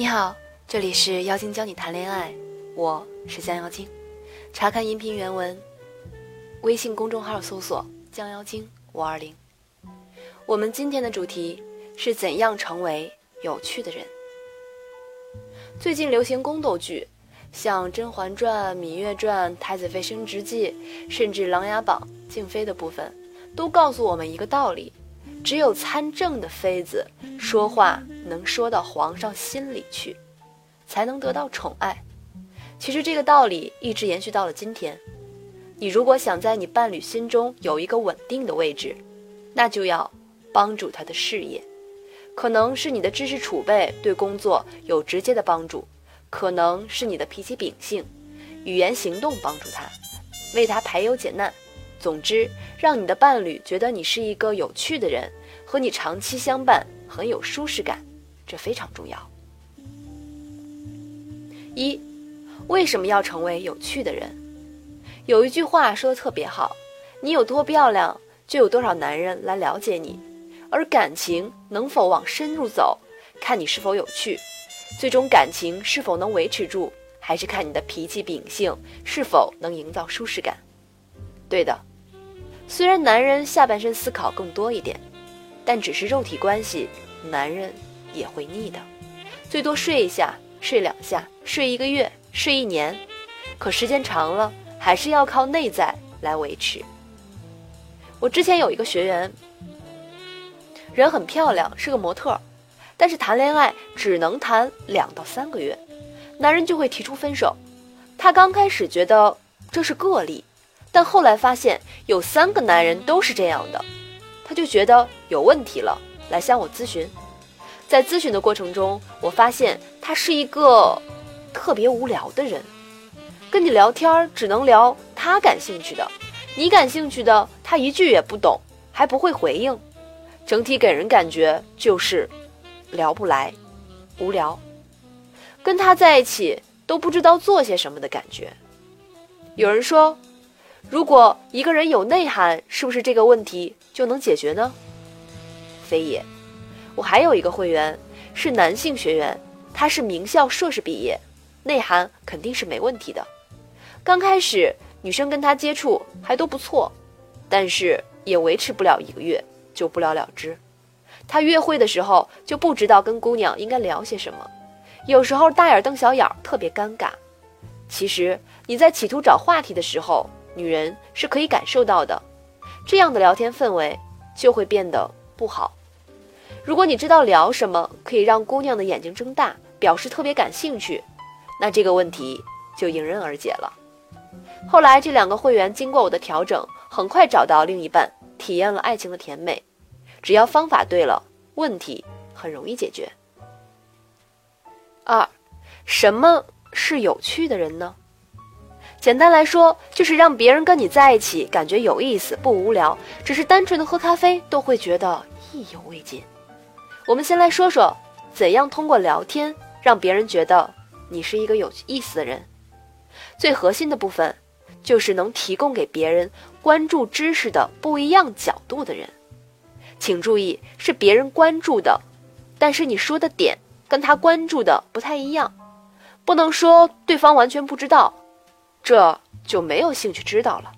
你好，这里是妖精教你谈恋爱，我是江妖精。查看音频原文，微信公众号搜索“江妖精五二零”。我们今天的主题是怎样成为有趣的人。最近流行宫斗剧，像《甄嬛传》《芈月传》《太子妃升职记》，甚至《琅琊榜》静妃的部分，都告诉我们一个道理。只有参政的妃子说话能说到皇上心里去，才能得到宠爱。其实这个道理一直延续到了今天。你如果想在你伴侣心中有一个稳定的位置，那就要帮助他的事业，可能是你的知识储备对工作有直接的帮助，可能是你的脾气秉性、语言行动帮助他，为他排忧解难。总之，让你的伴侣觉得你是一个有趣的人，和你长期相伴很有舒适感，这非常重要。一，为什么要成为有趣的人？有一句话说的特别好：你有多漂亮，就有多少男人来了解你；而感情能否往深入走，看你是否有趣；最终感情是否能维持住，还是看你的脾气秉性是否能营造舒适感。对的。虽然男人下半身思考更多一点，但只是肉体关系，男人也会腻的。最多睡一下，睡两下，睡一个月，睡一年，可时间长了，还是要靠内在来维持。我之前有一个学员，人很漂亮，是个模特，但是谈恋爱只能谈两到三个月，男人就会提出分手。他刚开始觉得这是个例。但后来发现有三个男人都是这样的，他就觉得有问题了，来向我咨询。在咨询的过程中，我发现他是一个特别无聊的人，跟你聊天只能聊他感兴趣的，你感兴趣的他一句也不懂，还不会回应，整体给人感觉就是聊不来，无聊，跟他在一起都不知道做些什么的感觉。有人说。如果一个人有内涵，是不是这个问题就能解决呢？非也。我还有一个会员是男性学员，他是名校硕士毕业，内涵肯定是没问题的。刚开始女生跟他接触还都不错，但是也维持不了一个月就不了了之。他约会的时候就不知道跟姑娘应该聊些什么，有时候大眼瞪小眼，特别尴尬。其实你在企图找话题的时候。女人是可以感受到的，这样的聊天氛围就会变得不好。如果你知道聊什么可以让姑娘的眼睛睁大，表示特别感兴趣，那这个问题就迎刃而解了。后来这两个会员经过我的调整，很快找到另一半，体验了爱情的甜美。只要方法对了，问题很容易解决。二，什么是有趣的人呢？简单来说，就是让别人跟你在一起感觉有意思、不无聊，只是单纯的喝咖啡都会觉得意犹未尽。我们先来说说，怎样通过聊天让别人觉得你是一个有意思的人。最核心的部分，就是能提供给别人关注知识的不一样角度的人。请注意，是别人关注的，但是你说的点跟他关注的不太一样，不能说对方完全不知道。这就没有兴趣知道了。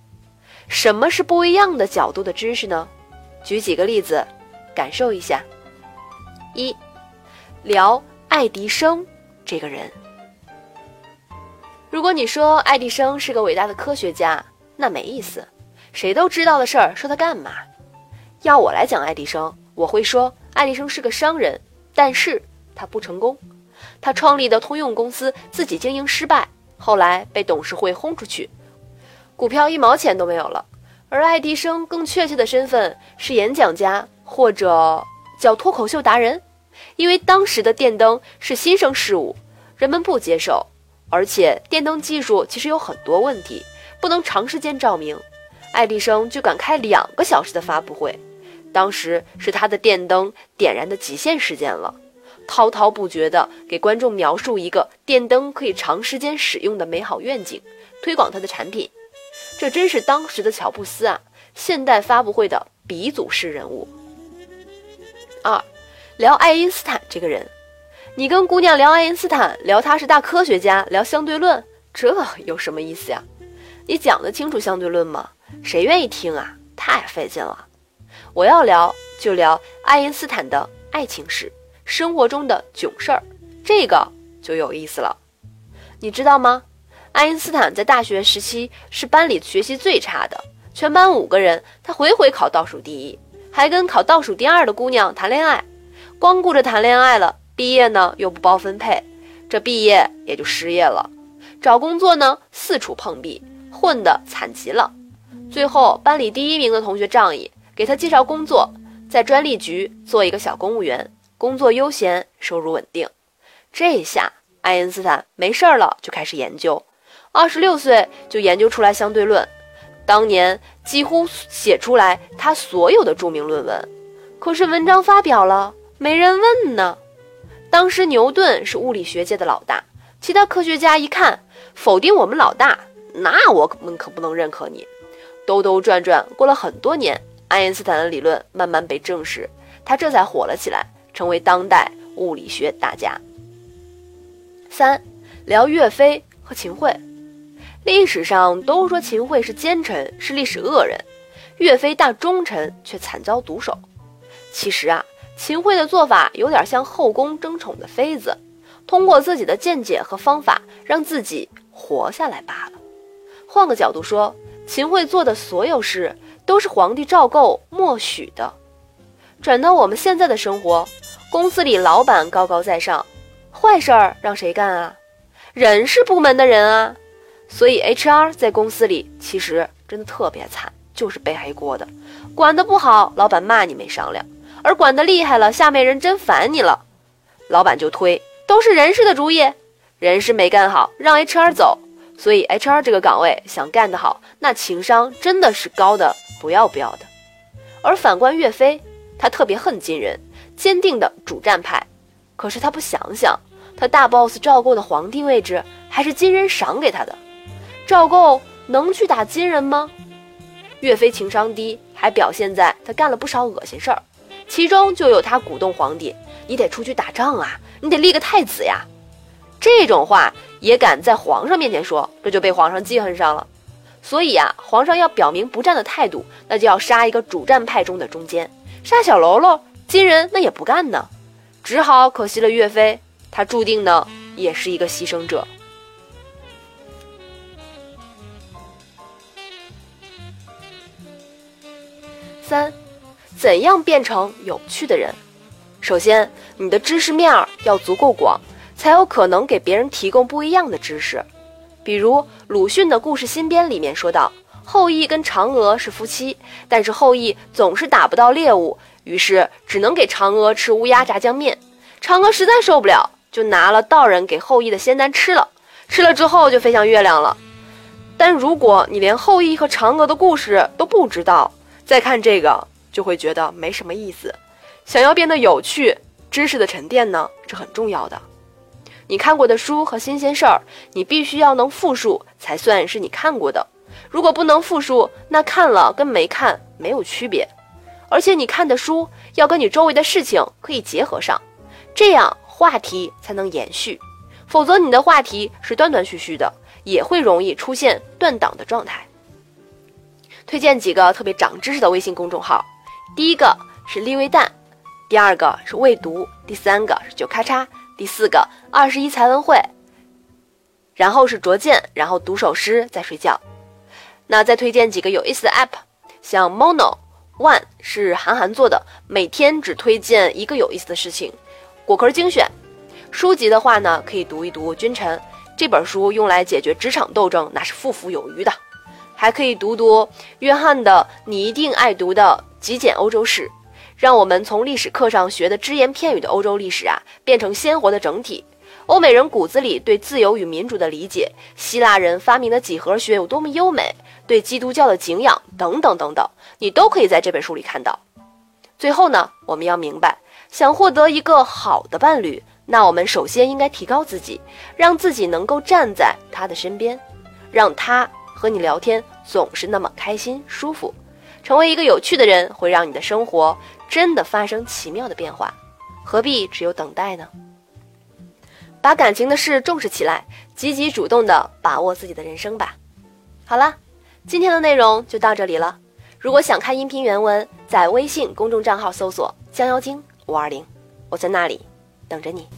什么是不一样的角度的知识呢？举几个例子，感受一下。一，聊爱迪生这个人。如果你说爱迪生是个伟大的科学家，那没意思。谁都知道的事儿，说他干嘛？要我来讲爱迪生，我会说爱迪生是个商人，但是他不成功。他创立的通用公司自己经营失败。后来被董事会轰出去，股票一毛钱都没有了。而爱迪生更确切的身份是演讲家或者叫脱口秀达人，因为当时的电灯是新生事物，人们不接受，而且电灯技术其实有很多问题，不能长时间照明。爱迪生就敢开两个小时的发布会，当时是他的电灯点燃的极限时间了。滔滔不绝地给观众描述一个电灯可以长时间使用的美好愿景，推广他的产品，这真是当时的乔布斯啊！现代发布会的鼻祖式人物。二，聊爱因斯坦这个人，你跟姑娘聊爱因斯坦，聊他是大科学家，聊相对论，这有什么意思呀？你讲得清楚相对论吗？谁愿意听啊？太费劲了。我要聊就聊爱因斯坦的爱情史，生活中的囧事儿，这个就有意思了。你知道吗？爱因斯坦在大学时期是班里学习最差的，全班五个人，他回回考倒数第一，还跟考倒数第二的姑娘谈恋爱，光顾着谈恋爱了，毕业呢又不包分配，这毕业也就失业了，找工作呢四处碰壁，混得惨极了。最后班里第一名的同学仗义，给他介绍工作，在专利局做一个小公务员，工作悠闲，收入稳定。这下爱因斯坦没事儿了，就开始研究。二十六岁就研究出来相对论，当年几乎写出来他所有的著名论文。可是文章发表了，没人问呢。当时牛顿是物理学界的老大，其他科学家一看否定我们老大，那我们可不能认可你。兜兜转转过了很多年，爱因斯坦的理论慢慢被证实，他这才火了起来，成为当代物理学大家。三，聊岳飞和秦桧。历史上都说秦桧是奸臣，是历史恶人，岳飞大忠臣却惨遭毒手。其实啊，秦桧的做法有点像后宫争宠的妃子，通过自己的见解和方法让自己活下来罢了。换个角度说，秦桧做的所有事都是皇帝赵构默许的。转到我们现在的生活，公司里老板高高在上，坏事儿让谁干啊？人事部门的人啊。所以，HR 在公司里其实真的特别惨，就是背黑锅的。管得不好，老板骂你没商量；而管得厉害了，下面人真烦你了，老板就推，都是人事的主意。人事没干好，让 HR 走。所以，HR 这个岗位想干得好，那情商真的是高的不要不要的。而反观岳飞，他特别恨金人，坚定的主战派。可是他不想想，他大 boss 赵构的皇帝位置还是金人赏给他的。赵构能去打金人吗？岳飞情商低，还表现在他干了不少恶心事儿，其中就有他鼓动皇帝：“你得出去打仗啊，你得立个太子呀。”这种话也敢在皇上面前说，这就被皇上记恨上了。所以啊，皇上要表明不战的态度，那就要杀一个主战派中的中间，杀小喽啰，金人那也不干呢，只好可惜了岳飞，他注定呢也是一个牺牲者。三，怎样变成有趣的人？首先，你的知识面要足够广，才有可能给别人提供不一样的知识。比如鲁迅的故事新编里面说到，后羿跟嫦娥是夫妻，但是后羿总是打不到猎物，于是只能给嫦娥吃乌鸦炸酱面。嫦娥实在受不了，就拿了道人给后羿的仙丹吃了，吃了之后就飞向月亮了。但如果你连后羿和嫦娥的故事都不知道，再看这个，就会觉得没什么意思。想要变得有趣，知识的沉淀呢是很重要的。你看过的书和新鲜事儿，你必须要能复述才算是你看过的。如果不能复述，那看了跟没看没有区别。而且你看的书要跟你周围的事情可以结合上，这样话题才能延续。否则你的话题是断断续续的，也会容易出现断档的状态。推荐几个特别长知识的微信公众号，第一个是立微蛋，第二个是未读，第三个是九咔嚓，第四个二十一才文会，然后是拙见，然后读首诗再睡觉。那再推荐几个有意思的 app，像 Mono One 是韩寒做的，每天只推荐一个有意思的事情。果壳精选书籍的话呢，可以读一读《君臣》这本书，用来解决职场斗争，那是富富有余的。还可以读读约翰的你一定爱读的《极简欧洲史》，让我们从历史课上学的只言片语的欧洲历史啊，变成鲜活的整体。欧美人骨子里对自由与民主的理解，希腊人发明的几何学有多么优美，对基督教的敬仰等等等等，你都可以在这本书里看到。最后呢，我们要明白，想获得一个好的伴侣，那我们首先应该提高自己，让自己能够站在他的身边，让他。和你聊天总是那么开心舒服，成为一个有趣的人会让你的生活真的发生奇妙的变化，何必只有等待呢？把感情的事重视起来，积极主动的把握自己的人生吧。好了，今天的内容就到这里了。如果想看音频原文，在微信公众账号搜索“将妖精五二零”，我在那里等着你。